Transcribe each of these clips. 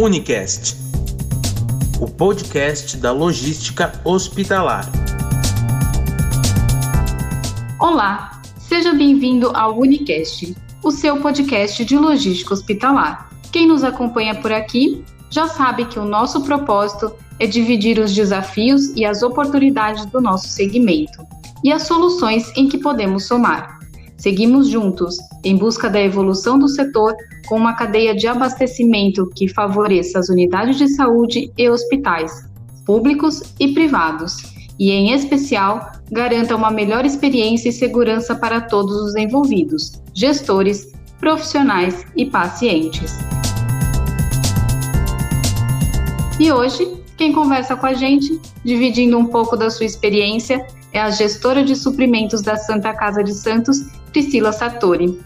Unicast, o podcast da logística hospitalar. Olá, seja bem-vindo ao Unicast, o seu podcast de logística hospitalar. Quem nos acompanha por aqui já sabe que o nosso propósito é dividir os desafios e as oportunidades do nosso segmento e as soluções em que podemos somar. Seguimos juntos em busca da evolução do setor com uma cadeia de abastecimento que favoreça as unidades de saúde e hospitais, públicos e privados, e, em especial, garanta uma melhor experiência e segurança para todos os envolvidos, gestores, profissionais e pacientes. E hoje, quem conversa com a gente, dividindo um pouco da sua experiência, é a gestora de suprimentos da Santa Casa de Santos, Priscila Sartori.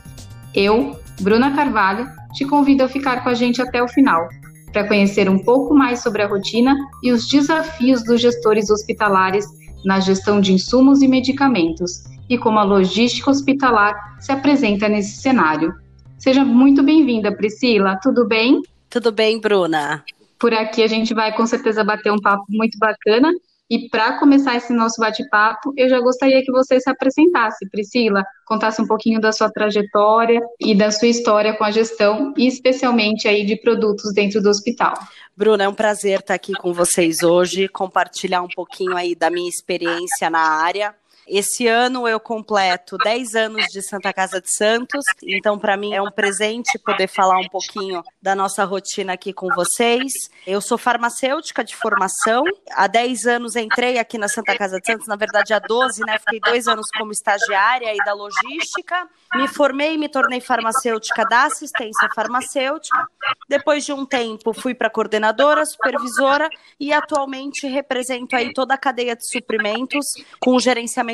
Eu, Bruna Carvalho, te convido a ficar com a gente até o final, para conhecer um pouco mais sobre a rotina e os desafios dos gestores hospitalares na gestão de insumos e medicamentos e como a logística hospitalar se apresenta nesse cenário. Seja muito bem-vinda, Priscila. Tudo bem? Tudo bem, Bruna. Por aqui a gente vai com certeza bater um papo muito bacana e para começar esse nosso bate-papo, eu já gostaria que você se apresentasse, Priscila, contasse um pouquinho da sua trajetória e da sua história com a gestão, e especialmente aí de produtos dentro do hospital. Bruna, é um prazer estar aqui com vocês hoje, compartilhar um pouquinho aí da minha experiência na área. Esse ano eu completo 10 anos de Santa Casa de Santos, então para mim é um presente poder falar um pouquinho da nossa rotina aqui com vocês. Eu sou farmacêutica de formação, há 10 anos entrei aqui na Santa Casa de Santos, na verdade há 12, né? Fiquei dois anos como estagiária e da logística. Me formei e me tornei farmacêutica da assistência farmacêutica. Depois de um tempo fui para coordenadora, supervisora e atualmente represento aí toda a cadeia de suprimentos com o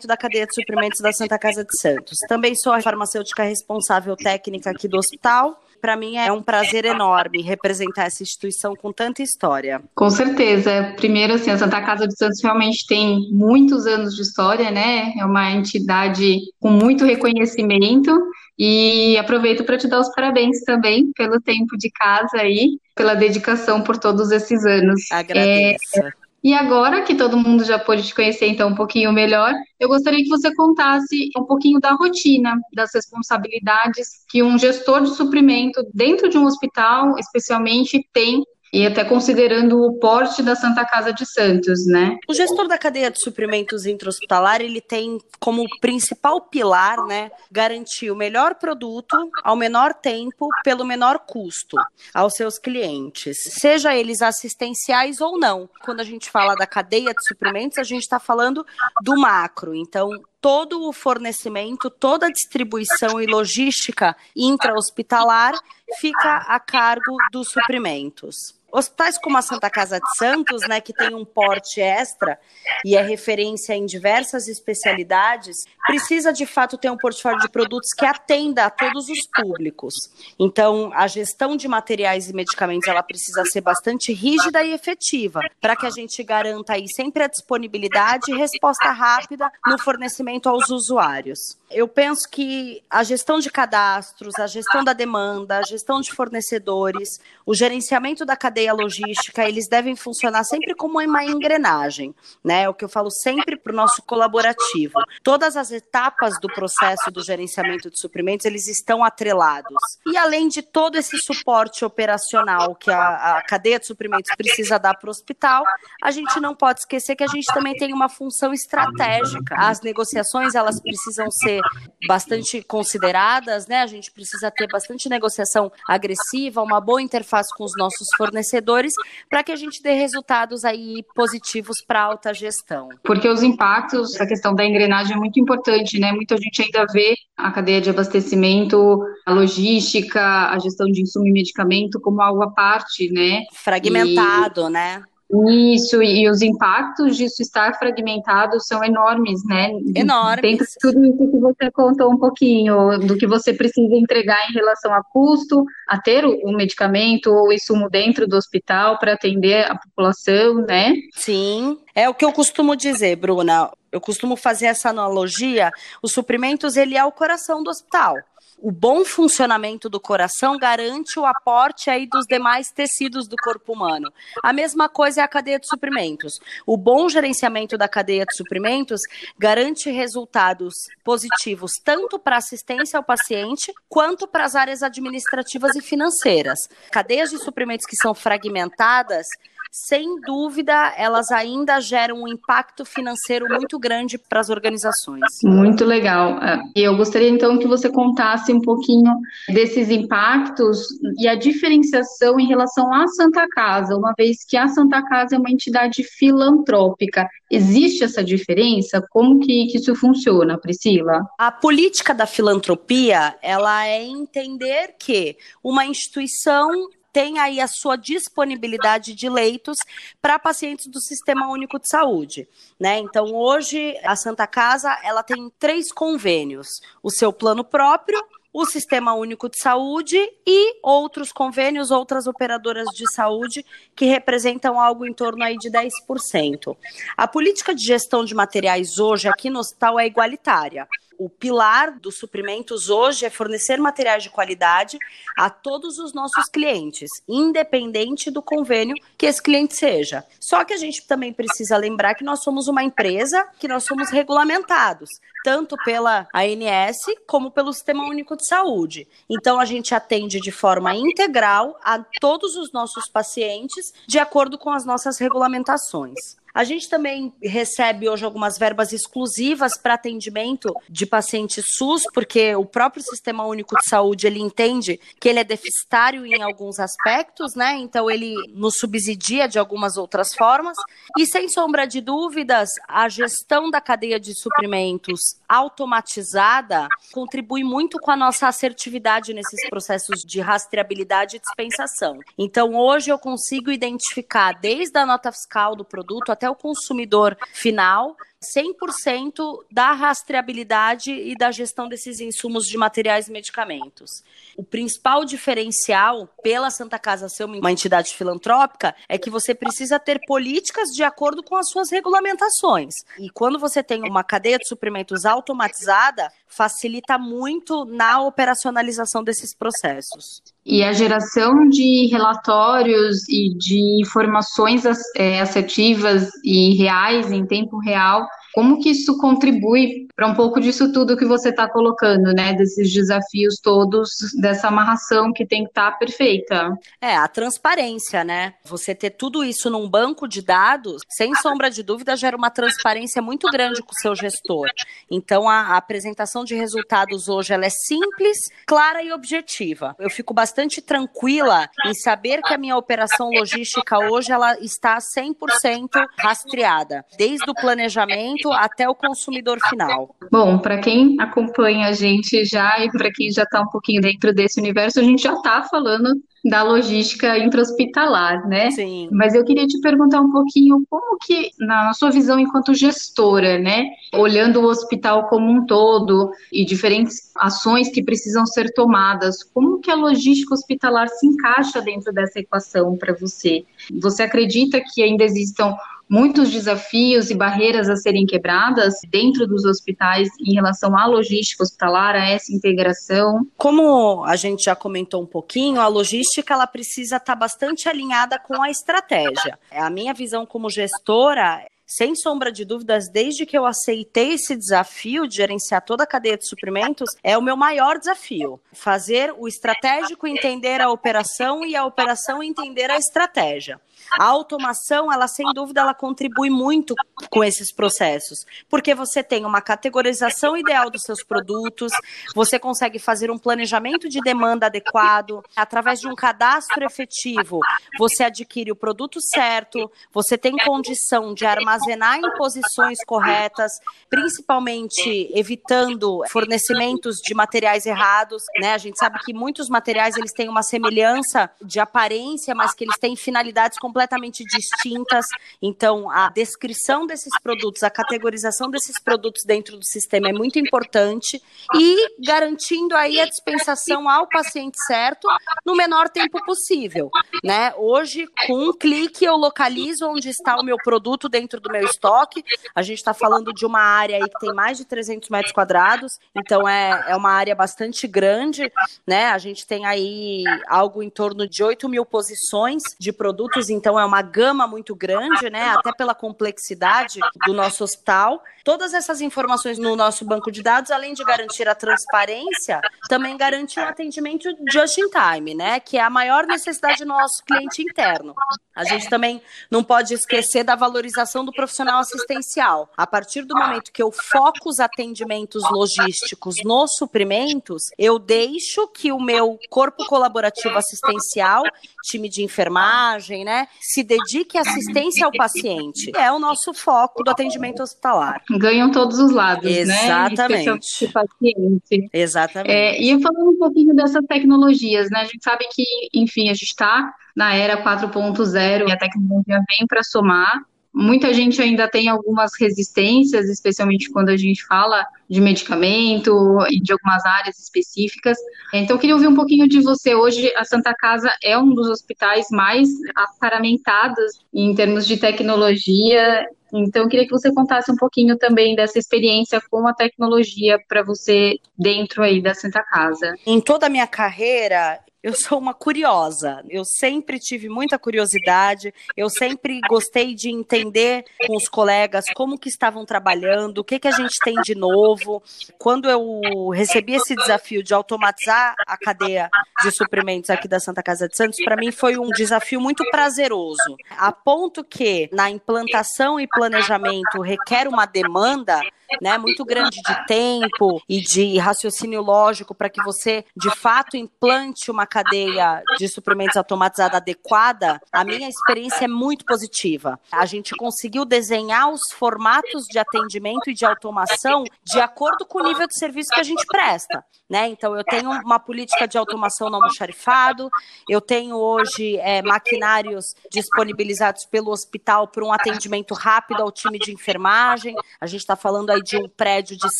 gerenciamento da cadeia de suprimentos da Santa Casa de Santos. Também sou a farmacêutica responsável técnica aqui do hospital. Para mim é um prazer enorme representar essa instituição com tanta história. Com certeza. Primeiro, assim, a Santa Casa de Santos realmente tem muitos anos de história, né? É uma entidade com muito reconhecimento. E aproveito para te dar os parabéns também pelo tempo de casa aí, pela dedicação por todos esses anos. Agradeço. É, e agora que todo mundo já pôde te conhecer então um pouquinho melhor, eu gostaria que você contasse um pouquinho da rotina, das responsabilidades que um gestor de suprimento dentro de um hospital, especialmente, tem e até considerando o porte da Santa Casa de Santos, né? O gestor da cadeia de suprimentos intra-hospitalar, ele tem como principal pilar, né, garantir o melhor produto ao menor tempo, pelo menor custo aos seus clientes, seja eles assistenciais ou não. Quando a gente fala da cadeia de suprimentos, a gente está falando do macro. Então, todo o fornecimento, toda a distribuição e logística intra-hospitalar fica a cargo dos suprimentos. Hospitais como a Santa Casa de Santos, né, que tem um porte extra e é referência em diversas especialidades, precisa de fato ter um portfólio de produtos que atenda a todos os públicos. Então, a gestão de materiais e medicamentos ela precisa ser bastante rígida e efetiva, para que a gente garanta aí sempre a disponibilidade e resposta rápida no fornecimento aos usuários. Eu penso que a gestão de cadastros, a gestão da demanda, a gestão de fornecedores, o gerenciamento da cadeia logística, eles devem funcionar sempre como uma engrenagem, né? É o que eu falo sempre para o nosso colaborativo. Todas as etapas do processo do gerenciamento de suprimentos, eles estão atrelados. E além de todo esse suporte operacional que a, a cadeia de suprimentos precisa dar para o hospital, a gente não pode esquecer que a gente também tem uma função estratégica. As negociações, elas precisam ser bastante consideradas, né? A gente precisa ter bastante negociação agressiva, uma boa interface com os nossos fornecedores fornecedores para que a gente dê resultados aí positivos para a alta gestão. Porque os impactos, a questão da engrenagem é muito importante, né? Muita gente ainda vê a cadeia de abastecimento, a logística, a gestão de insumo e medicamento como algo à parte, né? Fragmentado, e... né? Isso, e os impactos disso estar fragmentado são enormes, né? Enormes. Dentro de tudo isso que você contou um pouquinho, do que você precisa entregar em relação a custo, a ter o medicamento ou insumo dentro do hospital para atender a população, né? Sim, é o que eu costumo dizer, Bruna. Eu costumo fazer essa analogia, os suprimentos, ele é o coração do hospital. O bom funcionamento do coração garante o aporte aí dos demais tecidos do corpo humano. A mesma coisa é a cadeia de suprimentos. O bom gerenciamento da cadeia de suprimentos garante resultados positivos tanto para assistência ao paciente quanto para as áreas administrativas e financeiras. Cadeias de suprimentos que são fragmentadas sem dúvida, elas ainda geram um impacto financeiro muito grande para as organizações. Muito legal. É, e eu gostaria então que você contasse um pouquinho desses impactos e a diferenciação em relação à Santa Casa, uma vez que a Santa Casa é uma entidade filantrópica. Existe essa diferença? Como que, que isso funciona, Priscila? A política da filantropia, ela é entender que uma instituição tem aí a sua disponibilidade de leitos para pacientes do Sistema Único de Saúde, né? Então, hoje a Santa Casa, ela tem três convênios: o seu plano próprio, o Sistema Único de Saúde e outros convênios, outras operadoras de saúde que representam algo em torno aí de 10%. A política de gestão de materiais hoje aqui no hospital é igualitária. O pilar dos suprimentos hoje é fornecer materiais de qualidade a todos os nossos clientes, independente do convênio que esse cliente seja. Só que a gente também precisa lembrar que nós somos uma empresa, que nós somos regulamentados, tanto pela ANS como pelo Sistema Único de Saúde. Então a gente atende de forma integral a todos os nossos pacientes de acordo com as nossas regulamentações. A gente também recebe hoje algumas verbas exclusivas para atendimento de pacientes SUS, porque o próprio Sistema Único de Saúde ele entende que ele é deficitário em alguns aspectos, né? Então ele nos subsidia de algumas outras formas. E sem sombra de dúvidas, a gestão da cadeia de suprimentos automatizada contribui muito com a nossa assertividade nesses processos de rastreabilidade e dispensação. Então hoje eu consigo identificar desde a nota fiscal do produto até até o consumidor final 100% da rastreabilidade e da gestão desses insumos de materiais e medicamentos. O principal diferencial pela Santa Casa ser uma entidade filantrópica é que você precisa ter políticas de acordo com as suas regulamentações. E quando você tem uma cadeia de suprimentos automatizada, facilita muito na operacionalização desses processos. E a geração de relatórios e de informações é, assertivas e reais em tempo real como que isso contribui para um pouco disso tudo que você está colocando, né? Desses desafios todos, dessa amarração que tem que estar tá perfeita. É, a transparência, né? Você ter tudo isso num banco de dados, sem sombra de dúvida, gera uma transparência muito grande com o seu gestor. Então, a, a apresentação de resultados hoje ela é simples, clara e objetiva. Eu fico bastante tranquila em saber que a minha operação logística hoje ela está 100% rastreada, desde o planejamento até o consumidor final. Bom, para quem acompanha a gente já e para quem já está um pouquinho dentro desse universo, a gente já está falando da logística intra-hospitalar, né? Sim. Mas eu queria te perguntar um pouquinho como que, na sua visão enquanto gestora, né, olhando o hospital como um todo e diferentes ações que precisam ser tomadas, como que a logística hospitalar se encaixa dentro dessa equação para você? Você acredita que ainda existam muitos desafios e barreiras a serem quebradas dentro dos hospitais em relação à logística hospitalar, a essa integração? Como a gente já comentou um pouquinho, a logística ela precisa estar bastante alinhada com a estratégia. A minha visão como gestora sem sombra de dúvidas, desde que eu aceitei esse desafio de gerenciar toda a cadeia de suprimentos, é o meu maior desafio. Fazer o estratégico entender a operação e a operação entender a estratégia. A automação, ela sem dúvida, ela contribui muito com esses processos, porque você tem uma categorização ideal dos seus produtos, você consegue fazer um planejamento de demanda adequado, através de um cadastro efetivo, você adquire o produto certo, você tem condição de armazenar em posições corretas, principalmente evitando fornecimentos de materiais errados, né? A gente sabe que muitos materiais eles têm uma semelhança de aparência, mas que eles têm finalidades completamente distintas. Então, a descrição desses produtos, a categorização desses produtos dentro do sistema é muito importante e garantindo aí a dispensação ao paciente certo no menor tempo possível, né? Hoje, com um clique eu localizo onde está o meu produto dentro do meu estoque. A gente está falando de uma área aí que tem mais de 300 metros quadrados, então é, é uma área bastante grande, né? A gente tem aí algo em torno de 8 mil posições de produtos, então é uma gama muito grande, né? Até pela complexidade do nosso hospital. Todas essas informações no nosso banco de dados, além de garantir a transparência, também garante o atendimento just in time, né? Que é a maior necessidade do nosso cliente interno. A gente também não pode esquecer da valorização do profissional assistencial. A partir do momento que eu foco os atendimentos logísticos nos suprimentos, eu deixo que o meu corpo colaborativo assistencial, time de enfermagem, né, se dedique à assistência ao paciente. É o nosso foco do atendimento hospitalar ganham todos os lados, Exatamente. né? Exatamente. Exatamente. É, e falando um pouquinho dessas tecnologias, né? A gente sabe que, enfim, a gente está na era 4.0 e a tecnologia vem para somar. Muita gente ainda tem algumas resistências, especialmente quando a gente fala de medicamento e de algumas áreas específicas. Então, eu queria ouvir um pouquinho de você. Hoje, a Santa Casa é um dos hospitais mais aparamentados em termos de tecnologia então, eu queria que você contasse um pouquinho também dessa experiência com a tecnologia para você dentro aí da Santa Casa. Em toda a minha carreira, eu sou uma curiosa. Eu sempre tive muita curiosidade. Eu sempre gostei de entender com os colegas como que estavam trabalhando, o que que a gente tem de novo. Quando eu recebi esse desafio de automatizar a cadeia de suprimentos aqui da Santa Casa de Santos, para mim foi um desafio muito prazeroso, a ponto que na implantação e planejamento requer uma demanda né, muito grande de tempo e de raciocínio lógico para que você, de fato, implante uma cadeia de suprimentos automatizada adequada, a minha experiência é muito positiva. A gente conseguiu desenhar os formatos de atendimento e de automação de acordo com o nível de serviço que a gente presta. Né? Então, eu tenho uma política de automação no almoxarifado, eu tenho hoje é, maquinários disponibilizados pelo hospital para um atendimento rápido ao time de enfermagem. A gente está falando aí de um prédio de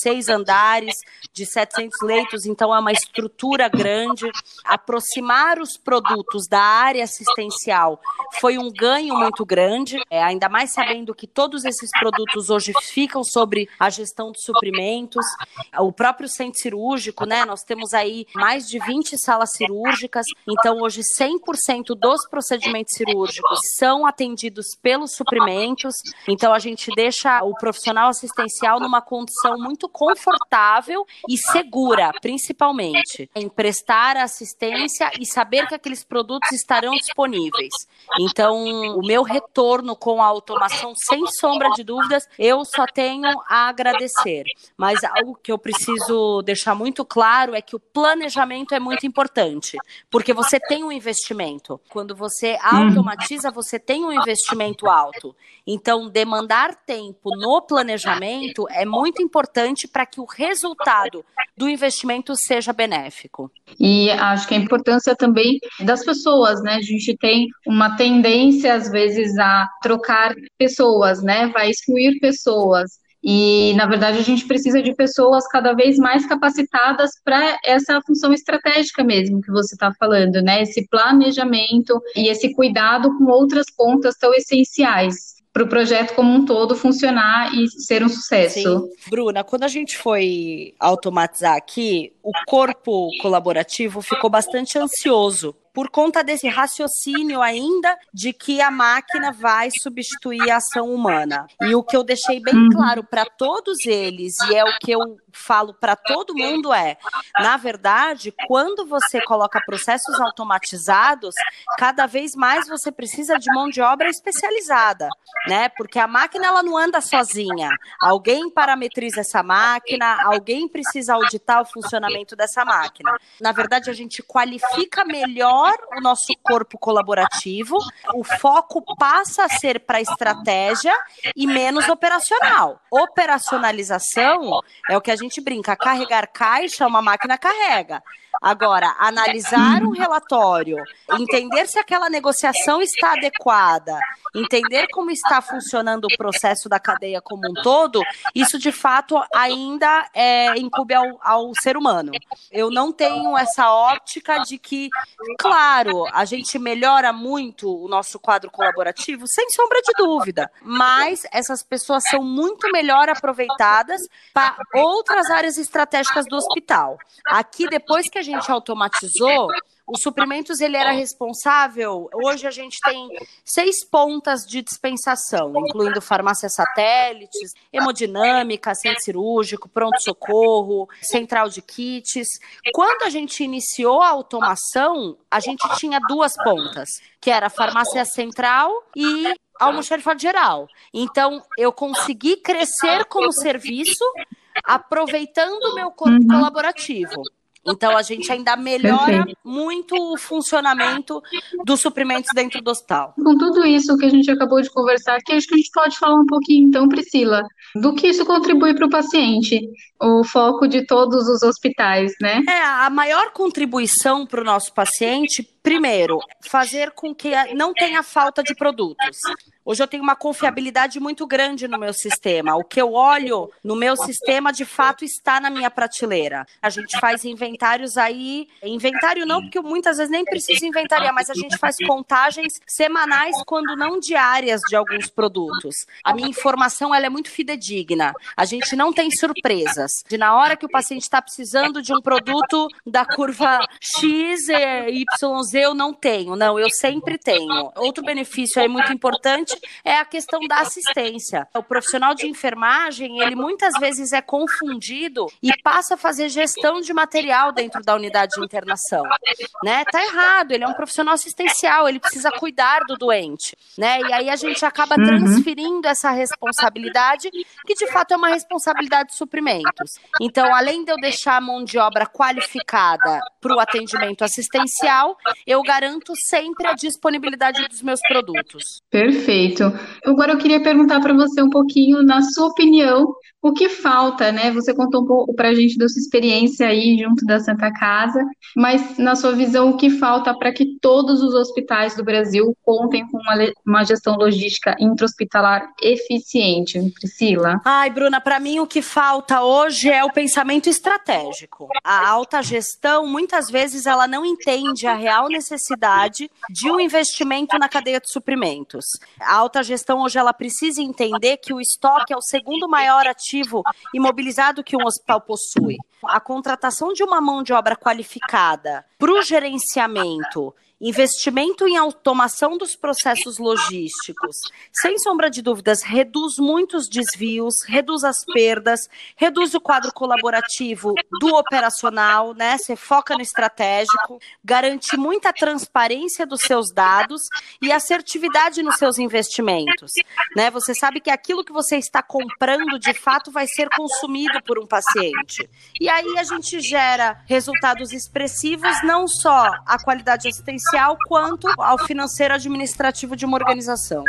seis andares, de 700 leitos, então é uma estrutura grande. Aproximar os produtos da área assistencial foi um ganho muito grande, é, ainda mais sabendo que todos esses produtos hoje ficam sobre a gestão de suprimentos. O próprio centro cirúrgico, né? Nós temos aí mais de 20 salas cirúrgicas, então hoje 100% dos procedimentos cirúrgicos são atendidos pelos suprimentos. Então a gente deixa o profissional assistencial numa condição muito confortável e segura, principalmente, em prestar assistência e saber que aqueles produtos estarão disponíveis. Então, o meu retorno com a automação, sem sombra de dúvidas, eu só tenho a agradecer. Mas algo que eu preciso deixar muito claro é que o planejamento é muito importante, porque você tem um investimento. Quando você automatiza, você tem um investimento alto. Então, demandar tempo no planejamento é muito importante para que o resultado do investimento seja benéfico. E acho que a importância também das pessoas, né? A gente tem uma tendência, às vezes, a trocar pessoas, né? Vai excluir pessoas. E, na verdade, a gente precisa de pessoas cada vez mais capacitadas para essa função estratégica mesmo que você está falando, né? Esse planejamento e esse cuidado com outras pontas tão essenciais para o projeto como um todo funcionar e ser um sucesso. Sim. Bruna, quando a gente foi automatizar aqui, o corpo colaborativo ficou bastante ansioso por conta desse raciocínio ainda de que a máquina vai substituir a ação humana. E o que eu deixei bem uhum. claro para todos eles, e é o que eu falo para todo mundo é, na verdade, quando você coloca processos automatizados, cada vez mais você precisa de mão de obra especializada, né? Porque a máquina ela não anda sozinha. Alguém parametriza essa máquina, alguém precisa auditar o funcionamento dessa máquina. Na verdade, a gente qualifica melhor o nosso corpo colaborativo, o foco passa a ser para estratégia e menos operacional. Operacionalização é o que a gente brinca, carregar caixa, uma máquina carrega. Agora, analisar um relatório, entender se aquela negociação está adequada, entender como está funcionando o processo da cadeia como um todo, isso de fato ainda é, incube ao, ao ser humano. Eu não tenho essa óptica de que, claro, a gente melhora muito o nosso quadro colaborativo, sem sombra de dúvida, mas essas pessoas são muito melhor aproveitadas para outras áreas estratégicas do hospital. Aqui, depois que a gente automatizou, os suprimentos ele era responsável. Hoje a gente tem seis pontas de dispensação, incluindo farmácia satélites, hemodinâmica, centro cirúrgico, pronto-socorro, central de kits. Quando a gente iniciou a automação, a gente tinha duas pontas, que era a farmácia central e almoxarifado geral. Então, eu consegui crescer como serviço aproveitando o meu corpo uhum. colaborativo. Então a gente ainda melhora Perfeito. muito o funcionamento dos suprimentos dentro do hospital. Com tudo isso que a gente acabou de conversar aqui, acho que a gente pode falar um pouquinho, então, Priscila, do que isso contribui para o paciente, o foco de todos os hospitais, né? É, a maior contribuição para o nosso paciente, primeiro, fazer com que não tenha falta de produtos. Hoje eu tenho uma confiabilidade muito grande no meu sistema. O que eu olho no meu sistema, de fato, está na minha prateleira. A gente faz inventários aí. Inventário não, porque muitas vezes nem precisa inventariar, mas a gente faz contagens semanais, quando não diárias, de alguns produtos. A minha informação ela é muito fidedigna. A gente não tem surpresas. De na hora que o paciente está precisando de um produto da curva X, Y, Z, eu não tenho. Não, eu sempre tenho. Outro benefício aí muito importante é a questão da assistência. O profissional de enfermagem, ele muitas vezes é confundido e passa a fazer gestão de material dentro da unidade de internação, né? Tá errado, ele é um profissional assistencial, ele precisa cuidar do doente, né? E aí a gente acaba uhum. transferindo essa responsabilidade, que de fato é uma responsabilidade de suprimentos. Então, além de eu deixar a mão de obra qualificada para o atendimento assistencial, eu garanto sempre a disponibilidade dos meus produtos. Perfeito. Agora eu queria perguntar para você um pouquinho, na sua opinião, o que falta, né? Você contou um pouco para a gente da sua experiência aí junto da Santa Casa, mas na sua visão, o que falta para que todos os hospitais do Brasil contem com uma, uma gestão logística intra-hospitalar eficiente, Priscila? Ai, Bruna, para mim o que falta hoje é o pensamento estratégico. A alta gestão, muitas vezes, ela não entende a real necessidade de um investimento na cadeia de suprimentos. A alta gestão hoje ela precisa entender que o estoque é o segundo maior ativo imobilizado que um hospital possui. A contratação de uma mão de obra qualificada para o gerenciamento investimento em automação dos processos logísticos, sem sombra de dúvidas, reduz muitos desvios, reduz as perdas, reduz o quadro colaborativo do operacional, né? Você foca no estratégico, garante muita transparência dos seus dados e assertividade nos seus investimentos, né? Você sabe que aquilo que você está comprando de fato vai ser consumido por um paciente. E aí a gente gera resultados expressivos, não só a qualidade assistencial social quanto ao financeiro administrativo de uma organização.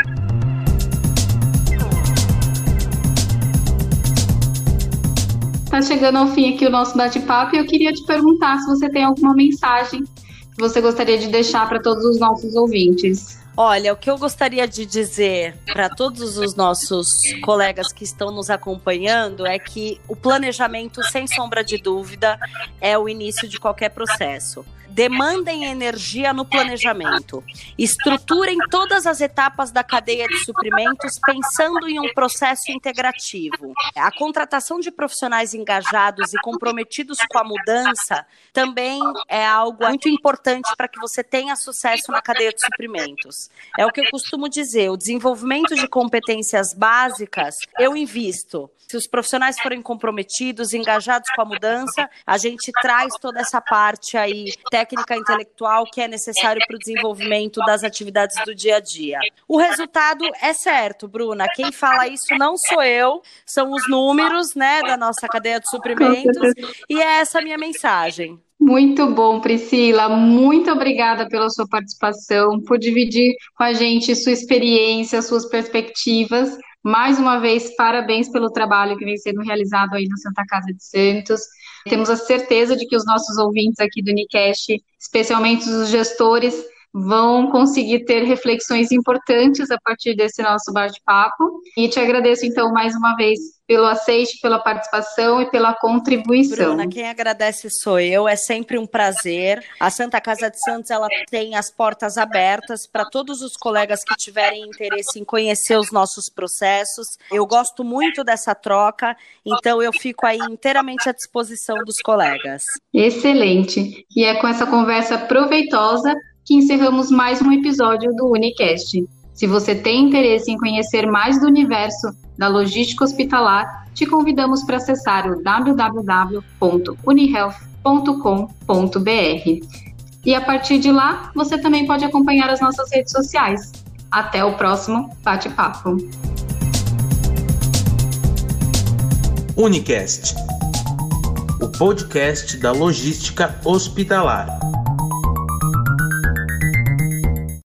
Está chegando ao fim aqui o nosso bate-papo e eu queria te perguntar se você tem alguma mensagem que você gostaria de deixar para todos os nossos ouvintes. Olha, o que eu gostaria de dizer para todos os nossos colegas que estão nos acompanhando é que o planejamento, sem sombra de dúvida, é o início de qualquer processo demandem energia no planejamento. Estruturem todas as etapas da cadeia de suprimentos pensando em um processo integrativo. A contratação de profissionais engajados e comprometidos com a mudança também é algo muito importante para que você tenha sucesso na cadeia de suprimentos. É o que eu costumo dizer, o desenvolvimento de competências básicas, eu invisto. Se os profissionais forem comprometidos, engajados com a mudança, a gente traz toda essa parte aí técnica intelectual que é necessário para o desenvolvimento das atividades do dia a dia. O resultado é certo, Bruna. Quem fala isso não sou eu, são os números, né, da nossa cadeia de suprimentos, e é essa a minha mensagem. Muito bom, Priscila. Muito obrigada pela sua participação, por dividir com a gente sua experiência, suas perspectivas Mais uma vez, parabéns pelo trabalho que vem sendo realizado aí na Santa Casa de Santos. Temos a certeza de que os nossos ouvintes aqui do Unicast, especialmente os gestores, vão conseguir ter reflexões importantes a partir desse nosso bate-papo. E te agradeço, então, mais uma vez pelo aceite, pela participação e pela contribuição. Bruna, quem agradece sou eu, é sempre um prazer. A Santa Casa de Santos ela tem as portas abertas para todos os colegas que tiverem interesse em conhecer os nossos processos. Eu gosto muito dessa troca, então eu fico aí inteiramente à disposição dos colegas. Excelente. E é com essa conversa proveitosa que encerramos mais um episódio do Unicast. Se você tem interesse em conhecer mais do universo da logística hospitalar, te convidamos para acessar o www.unihealth.com.br. E a partir de lá, você também pode acompanhar as nossas redes sociais. Até o próximo bate-papo. Unicast, o podcast da logística hospitalar.